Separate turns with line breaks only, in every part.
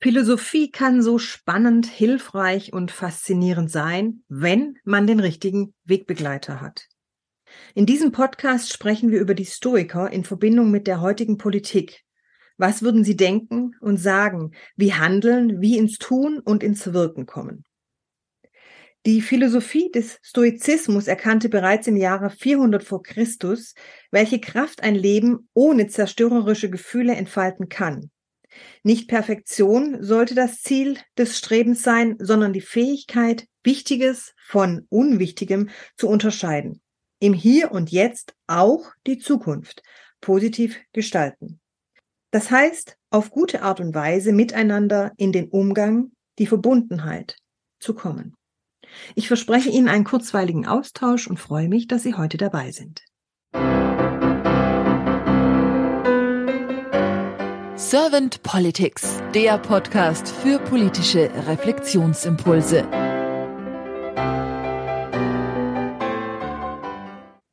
Philosophie kann so spannend, hilfreich und faszinierend sein, wenn man den richtigen Wegbegleiter hat. In diesem Podcast sprechen wir über die Stoiker in Verbindung mit der heutigen Politik. Was würden sie denken und sagen, wie handeln, wie ins Tun und ins Wirken kommen? Die Philosophie des Stoizismus erkannte bereits im Jahre 400 vor Christus, welche Kraft ein Leben ohne zerstörerische Gefühle entfalten kann. Nicht Perfektion sollte das Ziel des Strebens sein, sondern die Fähigkeit, Wichtiges von Unwichtigem zu unterscheiden. Im Hier und Jetzt auch die Zukunft positiv gestalten. Das heißt, auf gute Art und Weise miteinander in den Umgang, die Verbundenheit zu kommen. Ich verspreche Ihnen einen kurzweiligen Austausch und freue mich, dass Sie heute dabei sind.
Servant Politics, der Podcast für politische Reflexionsimpulse.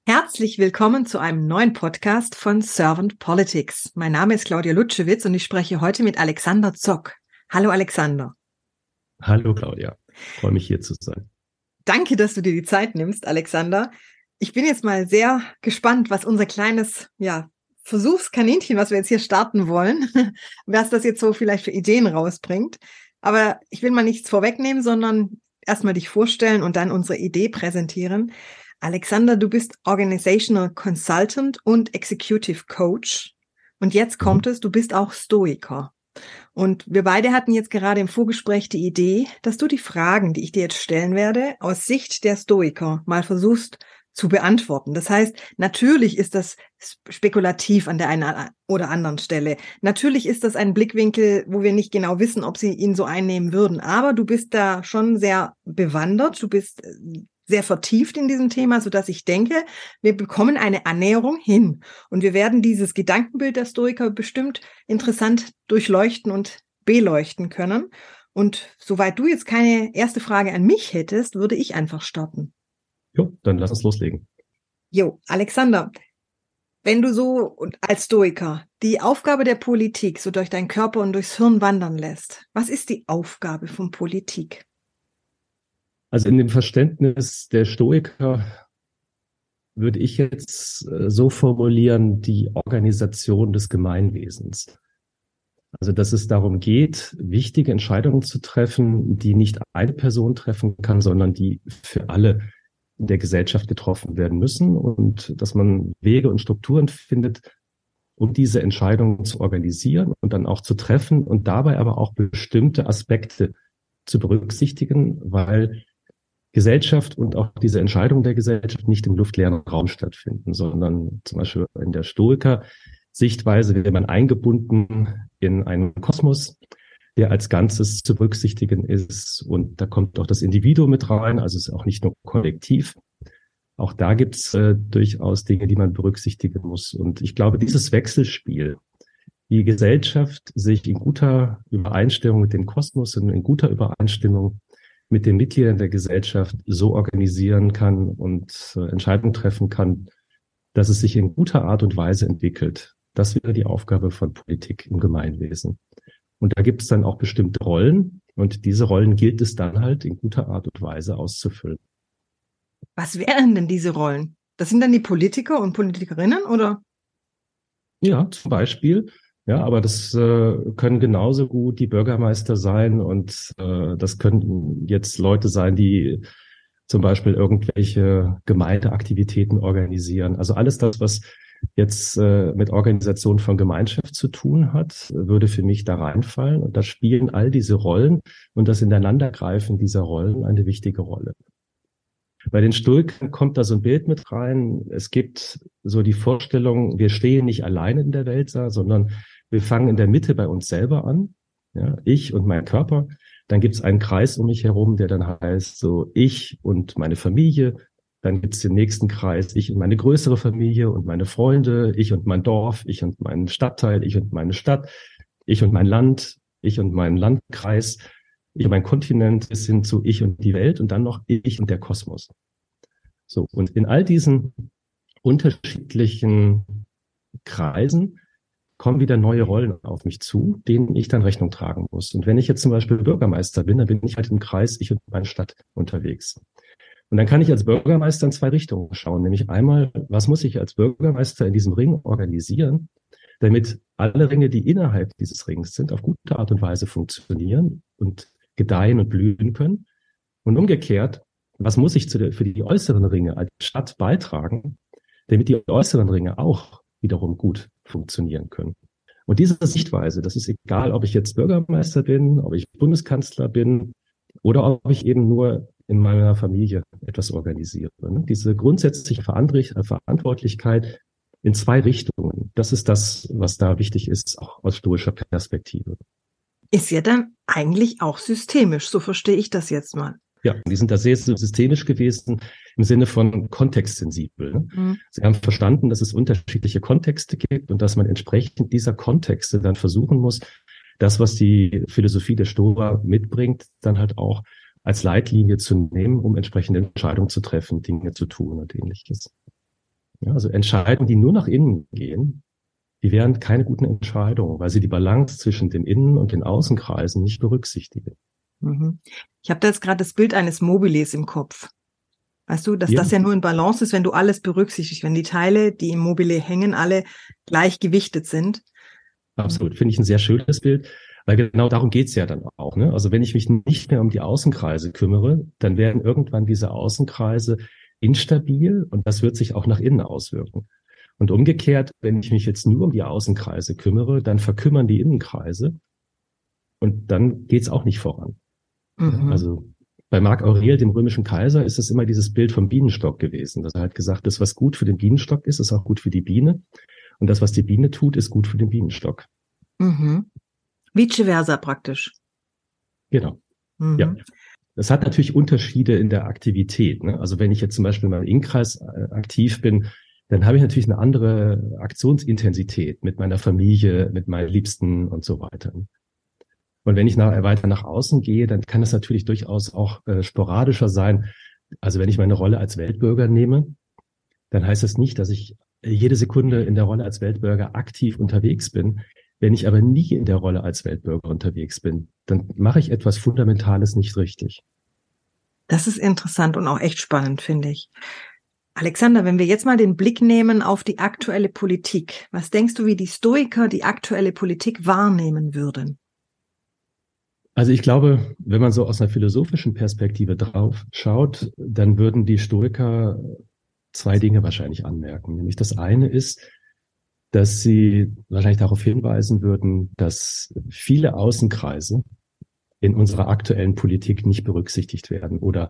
Herzlich willkommen zu einem neuen Podcast von Servant Politics. Mein Name ist Claudia Lutschewitz und ich spreche heute mit Alexander Zock. Hallo Alexander.
Hallo Claudia, freue mich hier zu sein.
Danke, dass du dir die Zeit nimmst, Alexander. Ich bin jetzt mal sehr gespannt, was unser kleines ja, Versuchskaninchen, was wir jetzt hier starten wollen, was das jetzt so vielleicht für Ideen rausbringt. Aber ich will mal nichts vorwegnehmen, sondern erstmal dich vorstellen und dann unsere Idee präsentieren. Alexander, du bist Organizational Consultant und Executive Coach. Und jetzt mhm. kommt es, du bist auch Stoiker. Und wir beide hatten jetzt gerade im Vorgespräch die Idee, dass du die Fragen, die ich dir jetzt stellen werde, aus Sicht der Stoiker mal versuchst zu beantworten. Das heißt, natürlich ist das spekulativ an der einen oder anderen Stelle. Natürlich ist das ein Blickwinkel, wo wir nicht genau wissen, ob sie ihn so einnehmen würden. Aber du bist da schon sehr bewandert. Du bist äh, sehr vertieft in diesem Thema, so dass ich denke, wir bekommen eine Annäherung hin und wir werden dieses Gedankenbild der Stoiker bestimmt interessant durchleuchten und beleuchten können. Und soweit du jetzt keine erste Frage an mich hättest, würde ich einfach starten.
Jo, dann lass uns loslegen.
Jo, Alexander, wenn du so als Stoiker die Aufgabe der Politik so durch deinen Körper und durchs Hirn wandern lässt, was ist die Aufgabe von Politik?
Also in dem Verständnis der Stoiker würde ich jetzt äh, so formulieren, die Organisation des Gemeinwesens. Also, dass es darum geht, wichtige Entscheidungen zu treffen, die nicht eine Person treffen kann, sondern die für alle der Gesellschaft getroffen werden müssen und dass man Wege und Strukturen findet, um diese Entscheidungen zu organisieren und dann auch zu treffen und dabei aber auch bestimmte Aspekte zu berücksichtigen, weil Gesellschaft und auch diese Entscheidungen der Gesellschaft nicht im luftleeren Raum stattfinden, sondern zum Beispiel in der Stoiker Sichtweise wird man eingebunden in einen Kosmos, der als Ganzes zu berücksichtigen ist. Und da kommt auch das Individuum mit rein, also es ist auch nicht nur kollektiv. Auch da gibt es äh, durchaus Dinge, die man berücksichtigen muss. Und ich glaube, dieses Wechselspiel, die Gesellschaft sich in guter Übereinstimmung mit dem Kosmos und in guter Übereinstimmung mit den Mitgliedern der Gesellschaft so organisieren kann und äh, Entscheidungen treffen kann, dass es sich in guter Art und Weise entwickelt. Das wäre die Aufgabe von Politik im Gemeinwesen. Und da gibt es dann auch bestimmte Rollen und diese Rollen gilt es dann halt in guter Art und Weise auszufüllen.
Was wären denn diese Rollen? Das sind dann die Politiker und Politikerinnen oder?
Ja, zum Beispiel. Ja, aber das äh, können genauso gut die Bürgermeister sein und äh, das können jetzt Leute sein, die zum Beispiel irgendwelche Gemeindeaktivitäten organisieren. Also alles das, was jetzt äh, mit Organisation von Gemeinschaft zu tun hat, würde für mich da reinfallen. Und da spielen all diese Rollen und das Ineinandergreifen dieser Rollen eine wichtige Rolle. Bei den Stoikern kommt da so ein Bild mit rein. Es gibt so die Vorstellung, wir stehen nicht alleine in der Welt, sondern wir fangen in der Mitte bei uns selber an. Ja, ich und mein Körper. Dann gibt es einen Kreis um mich herum, der dann heißt so ich und meine Familie, dann gibt es den nächsten Kreis, ich und meine größere Familie und meine Freunde, ich und mein Dorf, ich und meinen Stadtteil, ich und meine Stadt, ich und mein Land, ich und mein Landkreis, ich und mein Kontinent bis hin zu ich und die Welt und dann noch ich und der Kosmos. So, und in all diesen unterschiedlichen Kreisen kommen wieder neue Rollen auf mich zu, denen ich dann Rechnung tragen muss. Und wenn ich jetzt zum Beispiel Bürgermeister bin, dann bin ich halt im Kreis, ich und meine Stadt unterwegs. Und dann kann ich als Bürgermeister in zwei Richtungen schauen, nämlich einmal, was muss ich als Bürgermeister in diesem Ring organisieren, damit alle Ringe, die innerhalb dieses Rings sind, auf gute Art und Weise funktionieren und gedeihen und blühen können. Und umgekehrt, was muss ich der, für die äußeren Ringe als Stadt beitragen, damit die äußeren Ringe auch wiederum gut funktionieren können. Und diese Sichtweise, das ist egal, ob ich jetzt Bürgermeister bin, ob ich Bundeskanzler bin oder ob ich eben nur in meiner Familie etwas organisiere. Ne? Diese grundsätzliche Verantwortlichkeit in zwei Richtungen, das ist das, was da wichtig ist, auch aus stoischer Perspektive.
Ist ja dann eigentlich auch systemisch, so verstehe ich das jetzt mal.
Ja, die sind da sehr systemisch gewesen im Sinne von kontextsensibel. Ne? Mhm. Sie haben verstanden, dass es unterschiedliche Kontexte gibt und dass man entsprechend dieser Kontexte dann versuchen muss, das, was die Philosophie der Stoa mitbringt, dann halt auch als Leitlinie zu nehmen, um entsprechende Entscheidungen zu treffen, Dinge zu tun und ähnliches. Ja, also Entscheidungen, die nur nach innen gehen, die wären keine guten Entscheidungen, weil sie die Balance zwischen dem Innen- und den Außenkreisen nicht berücksichtigen.
Mhm. Ich habe da jetzt gerade das Bild eines Mobiles im Kopf. Weißt du, dass ja. das ja nur in Balance ist, wenn du alles berücksichtigst, wenn die Teile, die im Mobile hängen, alle gleichgewichtet sind.
Absolut, finde ich ein sehr schönes Bild, weil genau darum geht's ja dann auch. Ne? Also wenn ich mich nicht mehr um die Außenkreise kümmere, dann werden irgendwann diese Außenkreise instabil und das wird sich auch nach innen auswirken. Und umgekehrt, wenn ich mich jetzt nur um die Außenkreise kümmere, dann verkümmern die Innenkreise und dann geht's auch nicht voran. Mhm. Also bei Marc Aurel, dem römischen Kaiser, ist es immer dieses Bild vom Bienenstock gewesen, dass er halt gesagt, das, was gut für den Bienenstock ist, ist auch gut für die Biene. Und das, was die Biene tut, ist gut für den Bienenstock.
Mhm. Vice versa praktisch.
Genau. Mhm. Ja. Das hat natürlich Unterschiede in der Aktivität. Ne? Also wenn ich jetzt zum Beispiel mal im Innkreis äh, aktiv bin, dann habe ich natürlich eine andere Aktionsintensität mit meiner Familie, mit meinen Liebsten und so weiter. Und wenn ich nach, weiter nach außen gehe, dann kann es natürlich durchaus auch äh, sporadischer sein. Also wenn ich meine Rolle als Weltbürger nehme, dann heißt das nicht, dass ich jede Sekunde in der Rolle als Weltbürger aktiv unterwegs bin. Wenn ich aber nie in der Rolle als Weltbürger unterwegs bin, dann mache ich etwas Fundamentales nicht richtig.
Das ist interessant und auch echt spannend, finde ich. Alexander, wenn wir jetzt mal den Blick nehmen auf die aktuelle Politik, was denkst du, wie die Stoiker die aktuelle Politik wahrnehmen würden?
Also ich glaube, wenn man so aus einer philosophischen Perspektive drauf schaut, dann würden die Stoiker zwei Dinge wahrscheinlich anmerken. Nämlich das eine ist, dass sie wahrscheinlich darauf hinweisen würden, dass viele Außenkreise in unserer aktuellen Politik nicht berücksichtigt werden oder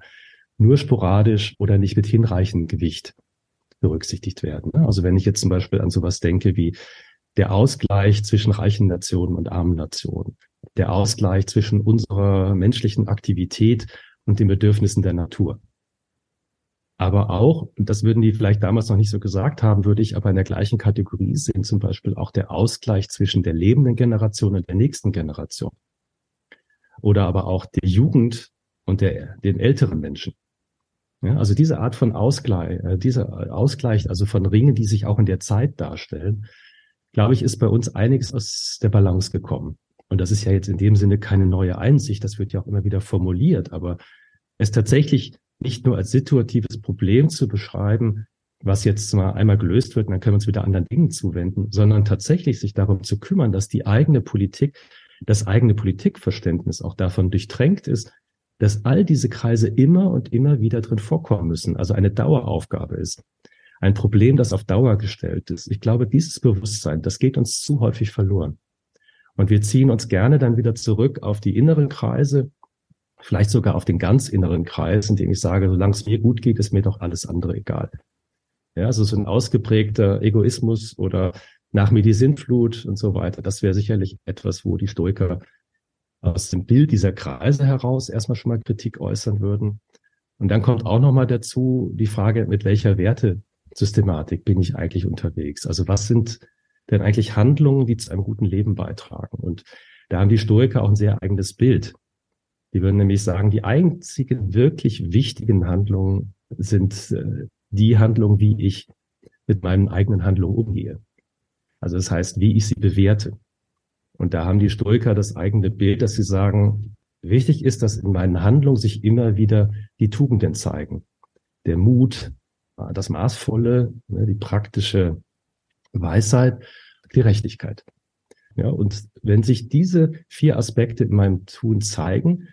nur sporadisch oder nicht mit hinreichendem Gewicht berücksichtigt werden. Also wenn ich jetzt zum Beispiel an sowas denke wie der Ausgleich zwischen reichen Nationen und armen Nationen, der Ausgleich zwischen unserer menschlichen Aktivität und den Bedürfnissen der Natur. Aber auch, das würden die vielleicht damals noch nicht so gesagt haben, würde ich aber in der gleichen Kategorie sehen, zum Beispiel auch der Ausgleich zwischen der lebenden Generation und der nächsten Generation. Oder aber auch der Jugend und der, den älteren Menschen. Ja, also diese Art von Ausgleich, äh, dieser Ausgleich, also von Ringen, die sich auch in der Zeit darstellen, glaube ich, ist bei uns einiges aus der Balance gekommen. Und das ist ja jetzt in dem Sinne keine neue Einsicht, das wird ja auch immer wieder formuliert, aber es tatsächlich nicht nur als situatives Problem zu beschreiben, was jetzt mal einmal gelöst wird, dann können wir uns wieder anderen Dingen zuwenden, sondern tatsächlich sich darum zu kümmern, dass die eigene Politik, das eigene Politikverständnis auch davon durchtränkt ist, dass all diese Kreise immer und immer wieder drin vorkommen müssen, also eine Daueraufgabe ist. Ein Problem, das auf Dauer gestellt ist. Ich glaube, dieses Bewusstsein, das geht uns zu häufig verloren. Und wir ziehen uns gerne dann wieder zurück auf die inneren Kreise, vielleicht sogar auf den ganz inneren Kreis, in dem ich sage, solange es mir gut geht, ist mir doch alles andere egal. Ja, also so ein ausgeprägter Egoismus oder nach mir die Sintflut und so weiter. Das wäre sicherlich etwas, wo die Stoiker aus dem Bild dieser Kreise heraus erstmal schon mal Kritik äußern würden. Und dann kommt auch nochmal dazu die Frage, mit welcher Wertesystematik bin ich eigentlich unterwegs? Also was sind denn eigentlich Handlungen, die zu einem guten Leben beitragen? Und da haben die Stoiker auch ein sehr eigenes Bild. Die würden nämlich sagen, die einzigen wirklich wichtigen Handlungen sind äh, die Handlungen, wie ich mit meinen eigenen Handlungen umgehe. Also das heißt, wie ich sie bewerte. Und da haben die Stoiker das eigene Bild, dass sie sagen, wichtig ist, dass in meinen Handlungen sich immer wieder die Tugenden zeigen. Der Mut, das Maßvolle, ne, die praktische Weisheit, Gerechtigkeit. Ja, und wenn sich diese vier Aspekte in meinem Tun zeigen,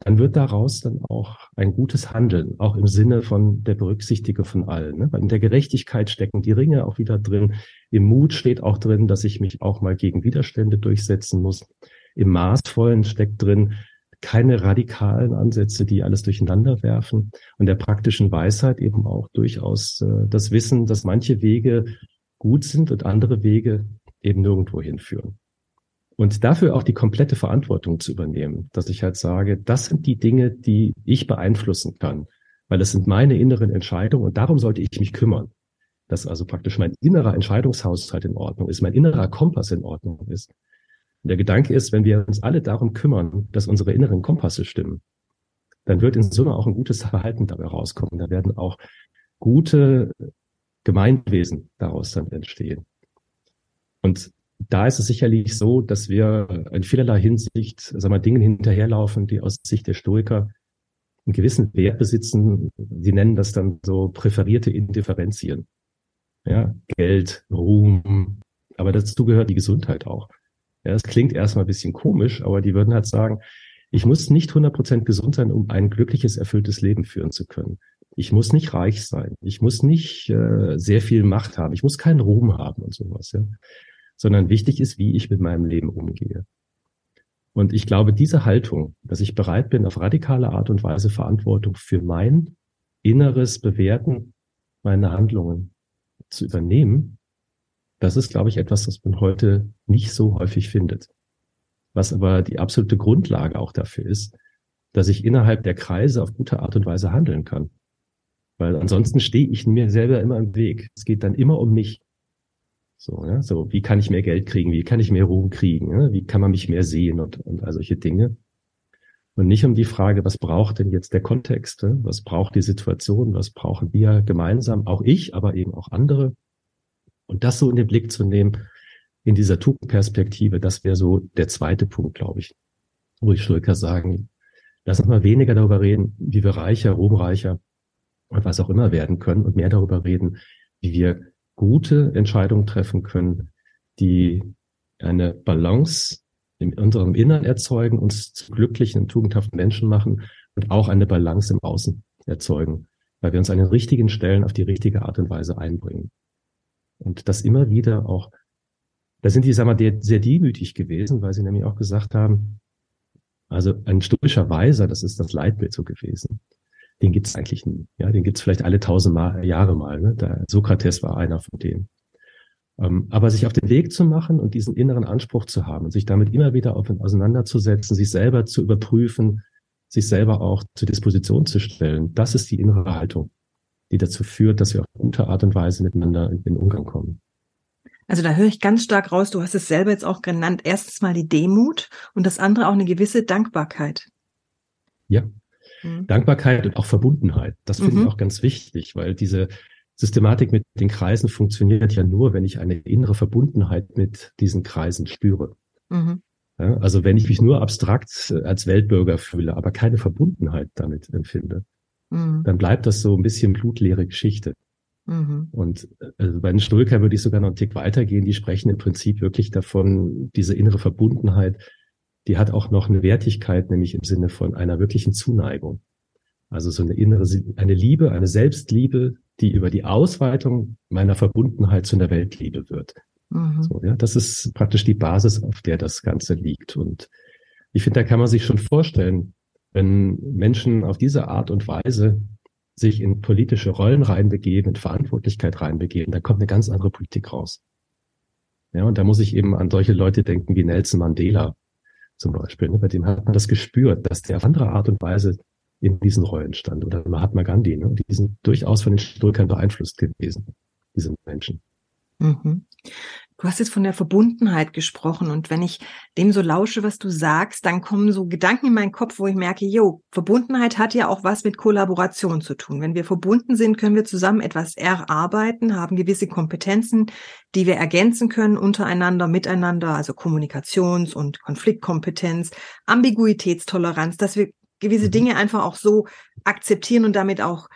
dann wird daraus dann auch ein gutes Handeln, auch im Sinne von der Berücksichtigung von allen. Ne? Weil in der Gerechtigkeit stecken die Ringe auch wieder drin. Im Mut steht auch drin, dass ich mich auch mal gegen Widerstände durchsetzen muss. Im Maßvollen steckt drin, keine radikalen Ansätze, die alles durcheinander werfen. Und der praktischen Weisheit eben auch durchaus äh, das Wissen, dass manche Wege gut sind und andere Wege eben nirgendwo hinführen. Und dafür auch die komplette Verantwortung zu übernehmen, dass ich halt sage, das sind die Dinge, die ich beeinflussen kann, weil das sind meine inneren Entscheidungen und darum sollte ich mich kümmern. Dass also praktisch mein innerer Entscheidungshaushalt in Ordnung ist, mein innerer Kompass in Ordnung ist. Und der Gedanke ist, wenn wir uns alle darum kümmern, dass unsere inneren Kompasse stimmen, dann wird in Summe auch ein gutes Verhalten dabei rauskommen. Da werden auch gute Gemeinwesen daraus dann entstehen. Und da ist es sicherlich so, dass wir in vielerlei Hinsicht, sagen wir, Dingen hinterherlaufen, die aus Sicht der Stoiker einen gewissen Wert besitzen. Sie nennen das dann so präferierte Indifferenzien. Ja, Geld, Ruhm, aber dazu gehört die Gesundheit auch. Ja, das klingt erstmal ein bisschen komisch, aber die würden halt sagen, ich muss nicht 100% gesund sein, um ein glückliches, erfülltes Leben führen zu können. Ich muss nicht reich sein. Ich muss nicht äh, sehr viel Macht haben. Ich muss keinen Ruhm haben und sowas. Ja sondern wichtig ist, wie ich mit meinem Leben umgehe. Und ich glaube, diese Haltung, dass ich bereit bin, auf radikale Art und Weise Verantwortung für mein inneres Bewerten meiner Handlungen zu übernehmen, das ist, glaube ich, etwas, was man heute nicht so häufig findet. Was aber die absolute Grundlage auch dafür ist, dass ich innerhalb der Kreise auf gute Art und Weise handeln kann. Weil ansonsten stehe ich mir selber immer im Weg. Es geht dann immer um mich. So, ja, so, wie kann ich mehr Geld kriegen? Wie kann ich mehr Ruhm kriegen? Ja? Wie kann man mich mehr sehen und, und all solche Dinge? Und nicht um die Frage, was braucht denn jetzt der Kontext? Ja? Was braucht die Situation? Was brauchen wir gemeinsam? Auch ich, aber eben auch andere. Und das so in den Blick zu nehmen, in dieser Tugendperspektive, das wäre so der zweite Punkt, glaube ich, wo ich Schulker sagen, lass uns mal weniger darüber reden, wie wir reicher, ruhmreicher und was auch immer werden können und mehr darüber reden, wie wir gute Entscheidungen treffen können, die eine Balance in unserem Innern erzeugen, uns zu glücklichen und tugendhaften Menschen machen und auch eine Balance im Außen erzeugen, weil wir uns an den richtigen Stellen auf die richtige Art und Weise einbringen. Und das immer wieder auch, da sind die, sagen wir, sehr demütig gewesen, weil sie nämlich auch gesagt haben, also ein stoischer Weiser, das ist das Leitbild so gewesen den gibt's eigentlich nie. Ja, den gibt's vielleicht alle tausend mal, Jahre mal. Ne? Da, Sokrates war einer von denen. Ähm, aber sich auf den Weg zu machen und diesen inneren Anspruch zu haben und sich damit immer wieder auf, auseinanderzusetzen, sich selber zu überprüfen, sich selber auch zur Disposition zu stellen, das ist die innere Haltung, die dazu führt, dass wir auf gute Art und Weise miteinander in Umgang kommen.
Also da höre ich ganz stark raus, du hast es selber jetzt auch genannt, erstens mal die Demut und das andere auch eine gewisse Dankbarkeit.
Ja, Mhm. Dankbarkeit und auch Verbundenheit. Das finde mhm. ich auch ganz wichtig, weil diese Systematik mit den Kreisen funktioniert ja nur, wenn ich eine innere Verbundenheit mit diesen Kreisen spüre. Mhm. Ja, also wenn ich mich nur abstrakt äh, als Weltbürger fühle, aber keine Verbundenheit damit empfinde, mhm. dann bleibt das so ein bisschen blutleere Geschichte. Mhm. Und also bei den Stoiker würde ich sogar noch einen Tick weitergehen. Die sprechen im Prinzip wirklich davon, diese innere Verbundenheit die hat auch noch eine Wertigkeit, nämlich im Sinne von einer wirklichen Zuneigung. Also so eine innere, eine Liebe, eine Selbstliebe, die über die Ausweitung meiner Verbundenheit zu einer Weltliebe wird. Mhm. So, ja, das ist praktisch die Basis, auf der das Ganze liegt. Und ich finde, da kann man sich schon vorstellen, wenn Menschen auf diese Art und Weise sich in politische Rollen reinbegeben, in Verantwortlichkeit reinbegeben, da kommt eine ganz andere Politik raus. Ja, und da muss ich eben an solche Leute denken wie Nelson Mandela, zum Beispiel. Ne? Bei dem hat man das gespürt, dass der auf andere Art und Weise in diesen Rollen stand. Oder Mahatma Gandhi, ne? die sind durchaus von den Stoikern beeinflusst gewesen, diese Menschen.
Mhm. Du hast jetzt von der Verbundenheit gesprochen und wenn ich dem so lausche, was du sagst, dann kommen so Gedanken in meinen Kopf, wo ich merke, jo, Verbundenheit hat ja auch was mit Kollaboration zu tun. Wenn wir verbunden sind, können wir zusammen etwas erarbeiten, haben gewisse Kompetenzen, die wir ergänzen können untereinander, miteinander, also Kommunikations- und Konfliktkompetenz, Ambiguitätstoleranz, dass wir gewisse mhm. Dinge einfach auch so akzeptieren und damit auch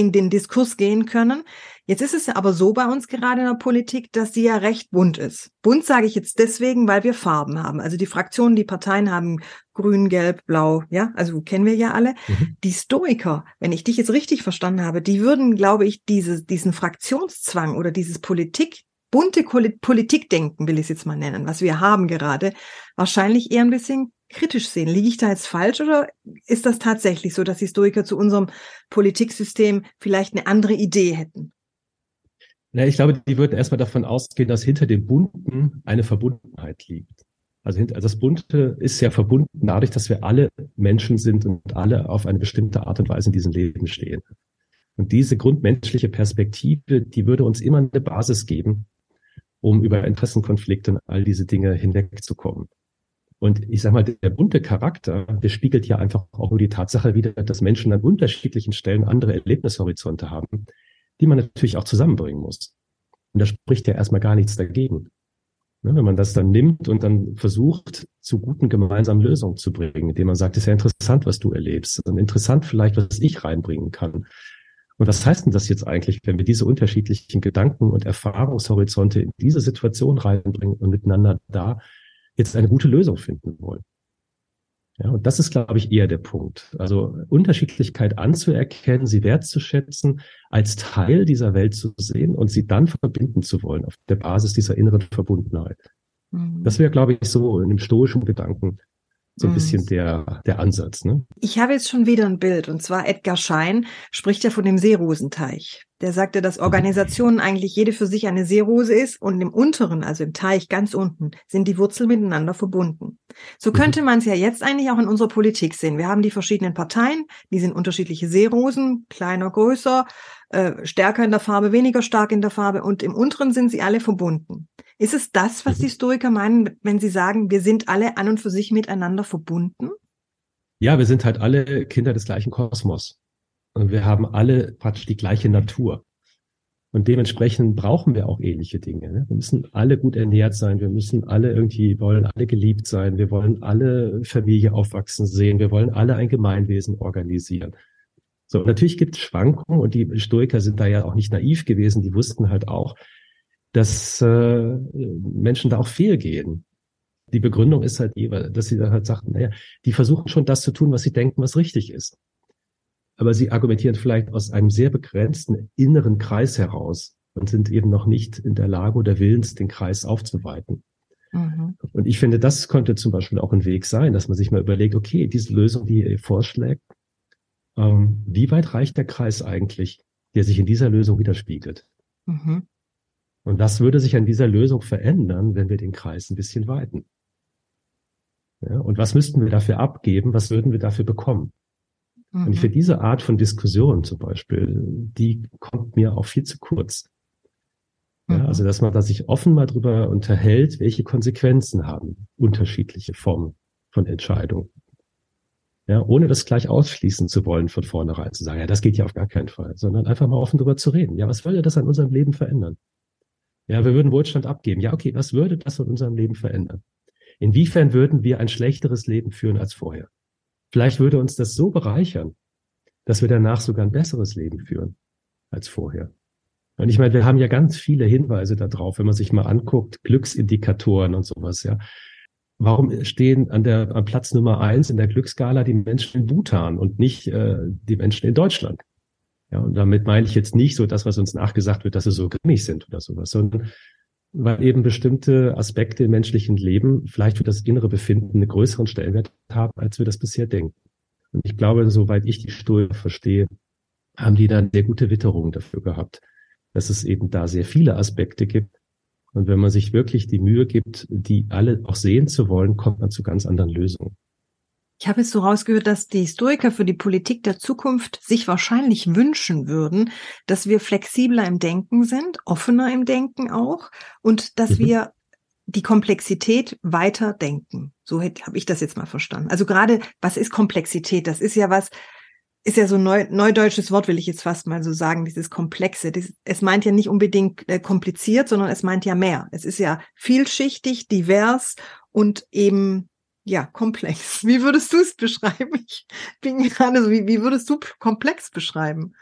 in den Diskurs gehen können. Jetzt ist es ja aber so bei uns gerade in der Politik, dass die ja recht bunt ist. Bunt sage ich jetzt deswegen, weil wir Farben haben. Also die Fraktionen, die Parteien haben grün, gelb, blau, ja, also kennen wir ja alle. Mhm. Die Stoiker, wenn ich dich jetzt richtig verstanden habe, die würden, glaube ich, diese, diesen Fraktionszwang oder dieses Politik, bunte Politikdenken, will ich es jetzt mal nennen, was wir haben gerade, wahrscheinlich eher ein bisschen kritisch sehen. Liege ich da jetzt falsch oder ist das tatsächlich so, dass die Stoiker zu unserem Politiksystem vielleicht eine andere Idee hätten?
Ja, ich glaube, die würden erstmal davon ausgehen, dass hinter dem Bunten eine Verbundenheit liegt. Also, also das Bunte ist ja verbunden dadurch, dass wir alle Menschen sind und alle auf eine bestimmte Art und Weise in diesem Leben stehen. Und diese grundmenschliche Perspektive, die würde uns immer eine Basis geben, um über Interessenkonflikte und all diese Dinge hinwegzukommen. Und ich sage mal, der bunte Charakter, der spiegelt ja einfach auch nur die Tatsache wieder, dass Menschen an unterschiedlichen Stellen andere Erlebnishorizonte haben, die man natürlich auch zusammenbringen muss. Und da spricht ja erstmal gar nichts dagegen. Ne, wenn man das dann nimmt und dann versucht, zu guten gemeinsamen Lösungen zu bringen, indem man sagt, es ist ja interessant, was du erlebst und interessant vielleicht, was ich reinbringen kann. Und was heißt denn das jetzt eigentlich, wenn wir diese unterschiedlichen Gedanken und Erfahrungshorizonte in diese Situation reinbringen und miteinander da jetzt eine gute Lösung finden wollen. Ja, und das ist, glaube ich, eher der Punkt. Also Unterschiedlichkeit anzuerkennen, sie wertzuschätzen, als Teil dieser Welt zu sehen und sie dann verbinden zu wollen auf der Basis dieser inneren Verbundenheit. Mhm. Das wäre, glaube ich, so in dem stoischen Gedanken so ein bisschen mhm. der, der Ansatz. Ne?
Ich habe jetzt schon wieder ein Bild und zwar Edgar Schein spricht ja von dem Seerosenteich. Der sagte, dass mhm. Organisationen eigentlich jede für sich eine Seerose ist und im unteren, also im Teich ganz unten, sind die Wurzeln miteinander verbunden. So mhm. könnte man es ja jetzt eigentlich auch in unserer Politik sehen. Wir haben die verschiedenen Parteien, die sind unterschiedliche Seerosen, kleiner, größer, äh, stärker in der Farbe, weniger stark in der Farbe und im unteren sind sie alle verbunden. Ist es das, was die Stoiker meinen, wenn sie sagen, wir sind alle an und für sich miteinander verbunden?
Ja, wir sind halt alle Kinder des gleichen Kosmos. Und wir haben alle praktisch die gleiche Natur. Und dementsprechend brauchen wir auch ähnliche Dinge. Ne? Wir müssen alle gut ernährt sein. Wir müssen alle irgendwie, wollen alle geliebt sein. Wir wollen alle Familie aufwachsen sehen. Wir wollen alle ein Gemeinwesen organisieren. So, natürlich gibt es Schwankungen und die Stoiker sind da ja auch nicht naiv gewesen. Die wussten halt auch, dass äh, Menschen da auch fehlgehen. Die Begründung ist halt, dass sie dann halt sagten, naja, die versuchen schon das zu tun, was sie denken, was richtig ist aber sie argumentieren vielleicht aus einem sehr begrenzten inneren Kreis heraus und sind eben noch nicht in der Lage oder willens, den Kreis aufzuweiten. Mhm. Und ich finde, das könnte zum Beispiel auch ein Weg sein, dass man sich mal überlegt, okay, diese Lösung, die ihr vorschlägt, ähm, wie weit reicht der Kreis eigentlich, der sich in dieser Lösung widerspiegelt? Mhm. Und was würde sich an dieser Lösung verändern, wenn wir den Kreis ein bisschen weiten? Ja, und was müssten wir dafür abgeben? Was würden wir dafür bekommen? Mhm. Und für diese Art von Diskussion zum Beispiel, die kommt mir auch viel zu kurz. Ja, mhm. also, dass man da sich offen mal drüber unterhält, welche Konsequenzen haben unterschiedliche Formen von Entscheidungen. Ja, ohne das gleich ausschließen zu wollen von vornherein, zu sagen, ja, das geht ja auf gar keinen Fall, sondern einfach mal offen drüber zu reden. Ja, was würde das an unserem Leben verändern? Ja, wir würden Wohlstand abgeben. Ja, okay, was würde das an unserem Leben verändern? Inwiefern würden wir ein schlechteres Leben führen als vorher? Vielleicht würde uns das so bereichern, dass wir danach sogar ein besseres Leben führen als vorher. Und ich meine, wir haben ja ganz viele Hinweise darauf, wenn man sich mal anguckt, Glücksindikatoren und sowas, ja. Warum stehen an der am Platz Nummer eins in der Glücksskala die Menschen in Bhutan und nicht äh, die Menschen in Deutschland? Ja, und damit meine ich jetzt nicht so das, was uns nachgesagt wird, dass sie so grimmig sind oder sowas, sondern weil eben bestimmte Aspekte im menschlichen Leben vielleicht für das innere Befinden einen größeren Stellenwert haben, als wir das bisher denken. Und ich glaube, soweit ich die Stuhl verstehe, haben die dann sehr gute Witterung dafür gehabt, dass es eben da sehr viele Aspekte gibt. Und wenn man sich wirklich die Mühe gibt, die alle auch sehen zu wollen, kommt man zu ganz anderen Lösungen.
Ich habe jetzt so rausgehört, dass die Historiker für die Politik der Zukunft sich wahrscheinlich wünschen würden, dass wir flexibler im Denken sind, offener im Denken auch und dass mhm. wir die Komplexität weiter denken. So habe ich das jetzt mal verstanden. Also gerade, was ist Komplexität? Das ist ja was, ist ja so ein neu, neudeutsches Wort, will ich jetzt fast mal so sagen, dieses Komplexe. Das, es meint ja nicht unbedingt äh, kompliziert, sondern es meint ja mehr. Es ist ja vielschichtig, divers und eben ja, komplex. Wie würdest du es beschreiben? Ich bin gerade so, wie, wie würdest du komplex beschreiben?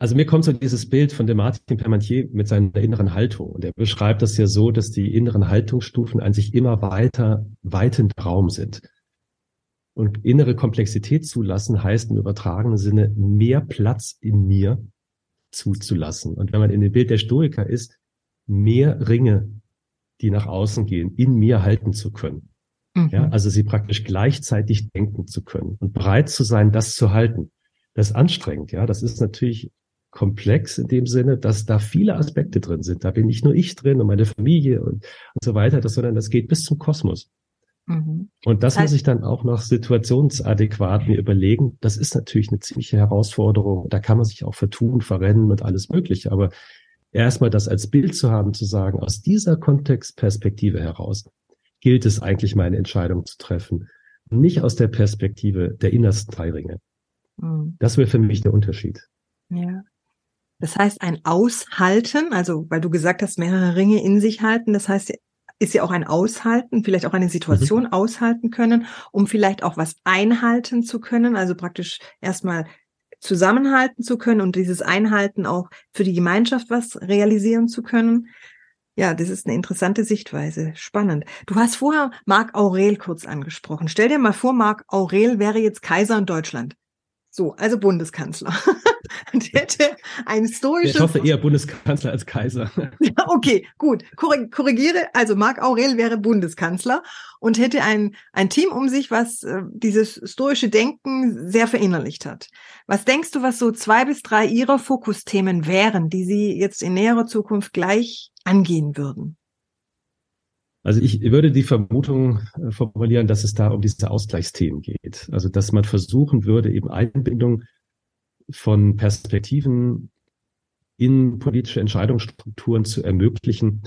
Also mir kommt so dieses Bild von dem Martin Permantier mit seiner inneren Haltung. Und er beschreibt das ja so, dass die inneren Haltungsstufen an sich immer weiter, weitend Raum sind. Und innere Komplexität zulassen heißt im übertragenen Sinne mehr Platz in mir zuzulassen. Und wenn man in dem Bild der Stoiker ist, mehr Ringe, die nach außen gehen, in mir halten zu können. Mhm. Ja, also sie praktisch gleichzeitig denken zu können und bereit zu sein, das zu halten. Das ist anstrengend, ja. Das ist natürlich komplex in dem Sinne, dass da viele Aspekte drin sind. Da bin nicht nur ich drin und meine Familie und, und so weiter, das, sondern das geht bis zum Kosmos. Mhm. Und das, das heißt, muss ich dann auch noch situationsadäquat mir überlegen. Das ist natürlich eine ziemliche Herausforderung. Da kann man sich auch vertun, verrennen und alles Mögliche. Aber erstmal das als Bild zu haben, zu sagen, aus dieser Kontextperspektive heraus, gilt es eigentlich, meine Entscheidung zu treffen. Nicht aus der Perspektive der innersten drei Ringe. Mhm. Das wäre für mich der Unterschied.
Ja. Das heißt, ein Aushalten, also weil du gesagt hast, mehrere Ringe in sich halten, das heißt, ist ja auch ein Aushalten, vielleicht auch eine Situation mhm. aushalten können, um vielleicht auch was einhalten zu können, also praktisch erstmal zusammenhalten zu können und dieses Einhalten auch für die Gemeinschaft was realisieren zu können. Ja, das ist eine interessante Sichtweise. Spannend. Du hast vorher Marc Aurel kurz angesprochen. Stell dir mal vor, Marc Aurel wäre jetzt Kaiser in Deutschland. So, also Bundeskanzler. und hätte ein stoisches.
Ich hoffe eher Bundeskanzler als Kaiser.
ja, okay, gut. Korrigiere. Also Marc Aurel wäre Bundeskanzler und hätte ein, ein Team um sich, was äh, dieses stoische Denken sehr verinnerlicht hat. Was denkst du, was so zwei bis drei ihrer Fokusthemen wären, die sie jetzt in näherer Zukunft gleich angehen würden?
Also ich würde die Vermutung äh, formulieren, dass es da um diese Ausgleichsthemen geht. Also dass man versuchen würde, eben Einbindung von Perspektiven in politische Entscheidungsstrukturen zu ermöglichen,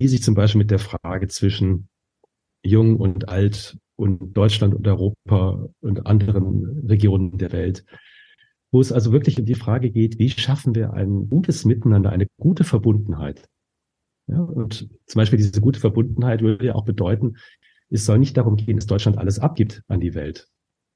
die sich zum Beispiel mit der Frage zwischen Jung und Alt und Deutschland und Europa und anderen Regionen der Welt, wo es also wirklich um die Frage geht, wie schaffen wir ein gutes Miteinander, eine gute Verbundenheit ja, und zum Beispiel diese gute Verbundenheit würde ja auch bedeuten, es soll nicht darum gehen, dass Deutschland alles abgibt an die Welt.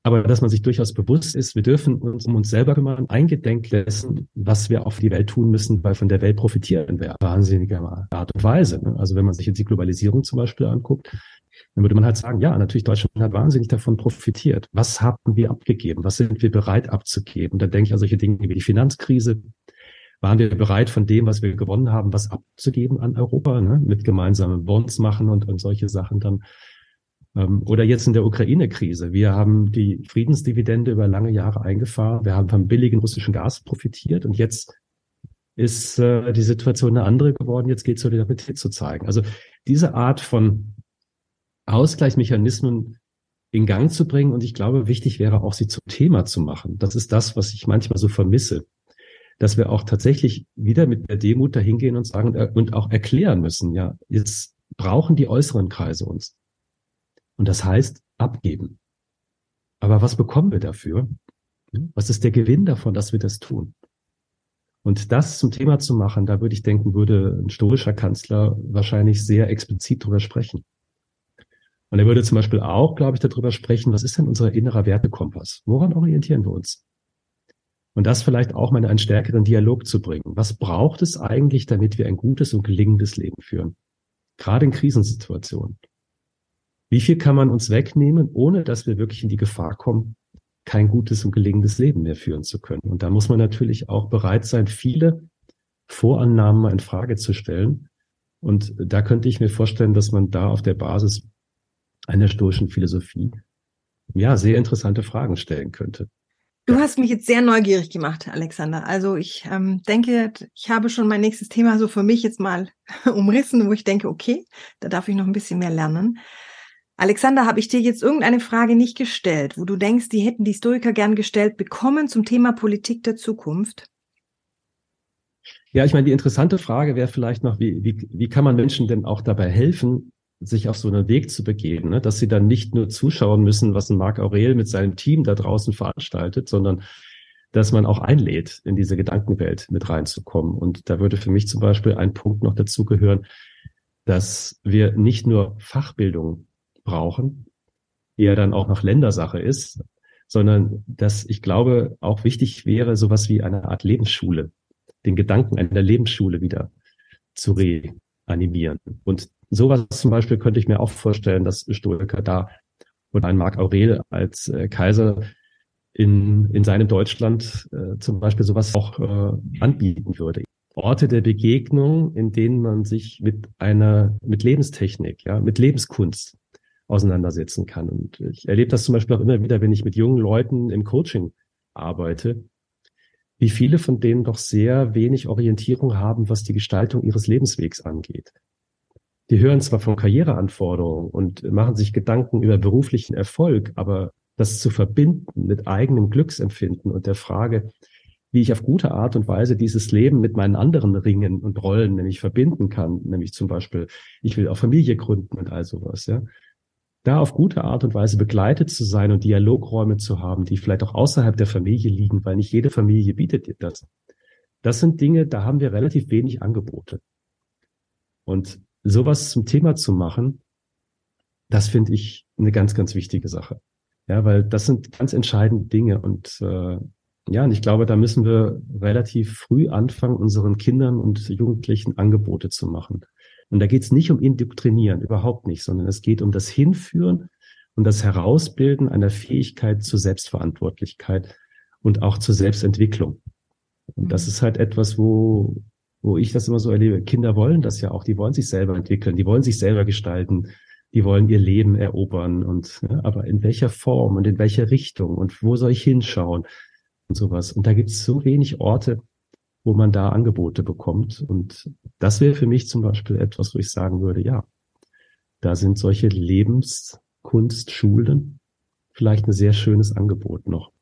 Aber dass man sich durchaus bewusst ist, wir dürfen uns um uns selber kümmern, eingedenk lassen, was wir auf die Welt tun müssen, weil von der Welt profitieren wir wahnsinniger Art und Weise. Ne? Also wenn man sich jetzt die Globalisierung zum Beispiel anguckt, dann würde man halt sagen, ja, natürlich Deutschland hat wahnsinnig davon profitiert. Was haben wir abgegeben? Was sind wir bereit abzugeben? Da denke ich an solche Dinge wie die Finanzkrise, waren wir bereit, von dem, was wir gewonnen haben, was abzugeben an Europa, ne? mit gemeinsamen Bonds machen und, und solche Sachen dann. Ähm, oder jetzt in der Ukraine-Krise. Wir haben die Friedensdividende über lange Jahre eingefahren. Wir haben vom billigen russischen Gas profitiert und jetzt ist äh, die Situation eine andere geworden. Jetzt geht Solidarität zu zeigen. Also diese Art von Ausgleichsmechanismen in Gang zu bringen. Und ich glaube, wichtig wäre auch, sie zum Thema zu machen. Das ist das, was ich manchmal so vermisse dass wir auch tatsächlich wieder mit der Demut dahingehen und sagen äh, und auch erklären müssen, ja, jetzt brauchen die äußeren Kreise uns. Und das heißt abgeben. Aber was bekommen wir dafür? Was ist der Gewinn davon, dass wir das tun? Und das zum Thema zu machen, da würde ich denken, würde ein stoischer Kanzler wahrscheinlich sehr explizit drüber sprechen. Und er würde zum Beispiel auch, glaube ich, darüber sprechen, was ist denn unser innerer Wertekompass? Woran orientieren wir uns? Und das vielleicht auch mal in einen stärkeren Dialog zu bringen. Was braucht es eigentlich, damit wir ein gutes und gelingendes Leben führen? Gerade in Krisensituationen. Wie viel kann man uns wegnehmen, ohne dass wir wirklich in die Gefahr kommen, kein gutes und gelingendes Leben mehr führen zu können? Und da muss man natürlich auch bereit sein, viele Vorannahmen mal in Frage zu stellen. Und da könnte ich mir vorstellen, dass man da auf der Basis einer stoischen Philosophie ja sehr interessante Fragen stellen könnte.
Du hast mich jetzt sehr neugierig gemacht, Alexander. Also ich ähm, denke, ich habe schon mein nächstes Thema so für mich jetzt mal umrissen, wo ich denke, okay, da darf ich noch ein bisschen mehr lernen. Alexander, habe ich dir jetzt irgendeine Frage nicht gestellt, wo du denkst, die hätten die Stoiker gern gestellt bekommen zum Thema Politik der Zukunft?
Ja, ich meine, die interessante Frage wäre vielleicht noch, wie, wie, wie kann man Menschen denn auch dabei helfen, sich auf so einen Weg zu begeben, ne? dass sie dann nicht nur zuschauen müssen, was ein Marc Aurel mit seinem Team da draußen veranstaltet, sondern dass man auch einlädt, in diese Gedankenwelt mit reinzukommen. Und da würde für mich zum Beispiel ein Punkt noch dazu gehören, dass wir nicht nur Fachbildung brauchen, die ja dann auch noch Ländersache ist, sondern dass ich glaube, auch wichtig wäre, sowas wie eine Art Lebensschule, den Gedanken einer Lebensschule wieder zu reanimieren. Und sowas zum Beispiel könnte ich mir auch vorstellen, dass Stoiker da oder ein Marc Aurel als äh, Kaiser in, in seinem Deutschland äh, zum Beispiel sowas auch äh, anbieten würde. Orte der Begegnung, in denen man sich mit einer, mit Lebenstechnik, ja, mit Lebenskunst auseinandersetzen kann. Und ich erlebe das zum Beispiel auch immer wieder, wenn ich mit jungen Leuten im Coaching arbeite, wie viele von denen doch sehr wenig Orientierung haben, was die Gestaltung ihres Lebenswegs angeht die hören zwar von Karriereanforderungen und machen sich Gedanken über beruflichen Erfolg, aber das zu verbinden mit eigenem Glücksempfinden und der Frage, wie ich auf gute Art und Weise dieses Leben mit meinen anderen Ringen und Rollen nämlich verbinden kann, nämlich zum Beispiel, ich will auch Familie gründen und all sowas, ja. Da auf gute Art und Weise begleitet zu sein und Dialogräume zu haben, die vielleicht auch außerhalb der Familie liegen, weil nicht jede Familie bietet dir das. Das sind Dinge, da haben wir relativ wenig Angebote. Und sowas zum Thema zu machen, das finde ich eine ganz, ganz wichtige Sache. Ja, weil das sind ganz entscheidende Dinge und äh, ja, und ich glaube, da müssen wir relativ früh anfangen, unseren Kindern und Jugendlichen Angebote zu machen. Und da geht es nicht um Indoktrinieren, überhaupt nicht, sondern es geht um das Hinführen und das Herausbilden einer Fähigkeit zur Selbstverantwortlichkeit und auch zur Selbstentwicklung. Und das mhm. ist halt etwas, wo, wo ich das immer so erlebe, Kinder wollen das ja auch, die wollen sich selber entwickeln, die wollen sich selber gestalten, die wollen ihr Leben erobern und ja, aber in welcher Form und in welcher Richtung und wo soll ich hinschauen und sowas. Und da gibt es so wenig Orte, wo man da Angebote bekommt. Und das wäre für mich zum Beispiel etwas, wo ich sagen würde, ja, da sind solche Lebenskunstschulen vielleicht ein sehr schönes Angebot noch.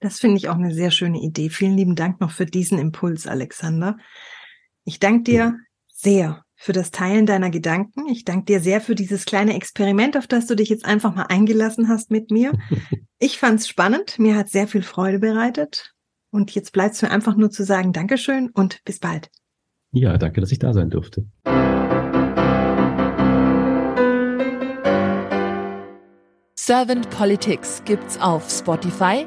Das finde ich auch eine sehr schöne Idee. Vielen lieben Dank noch für diesen Impuls, Alexander. Ich danke dir sehr für das Teilen deiner Gedanken. Ich danke dir sehr für dieses kleine Experiment, auf das du dich jetzt einfach mal eingelassen hast mit mir. Ich fand es spannend. Mir hat sehr viel Freude bereitet. Und jetzt bleibt es mir einfach nur zu sagen, Dankeschön und bis bald.
Ja, danke, dass ich da sein durfte.
Servant Politics gibt's auf Spotify,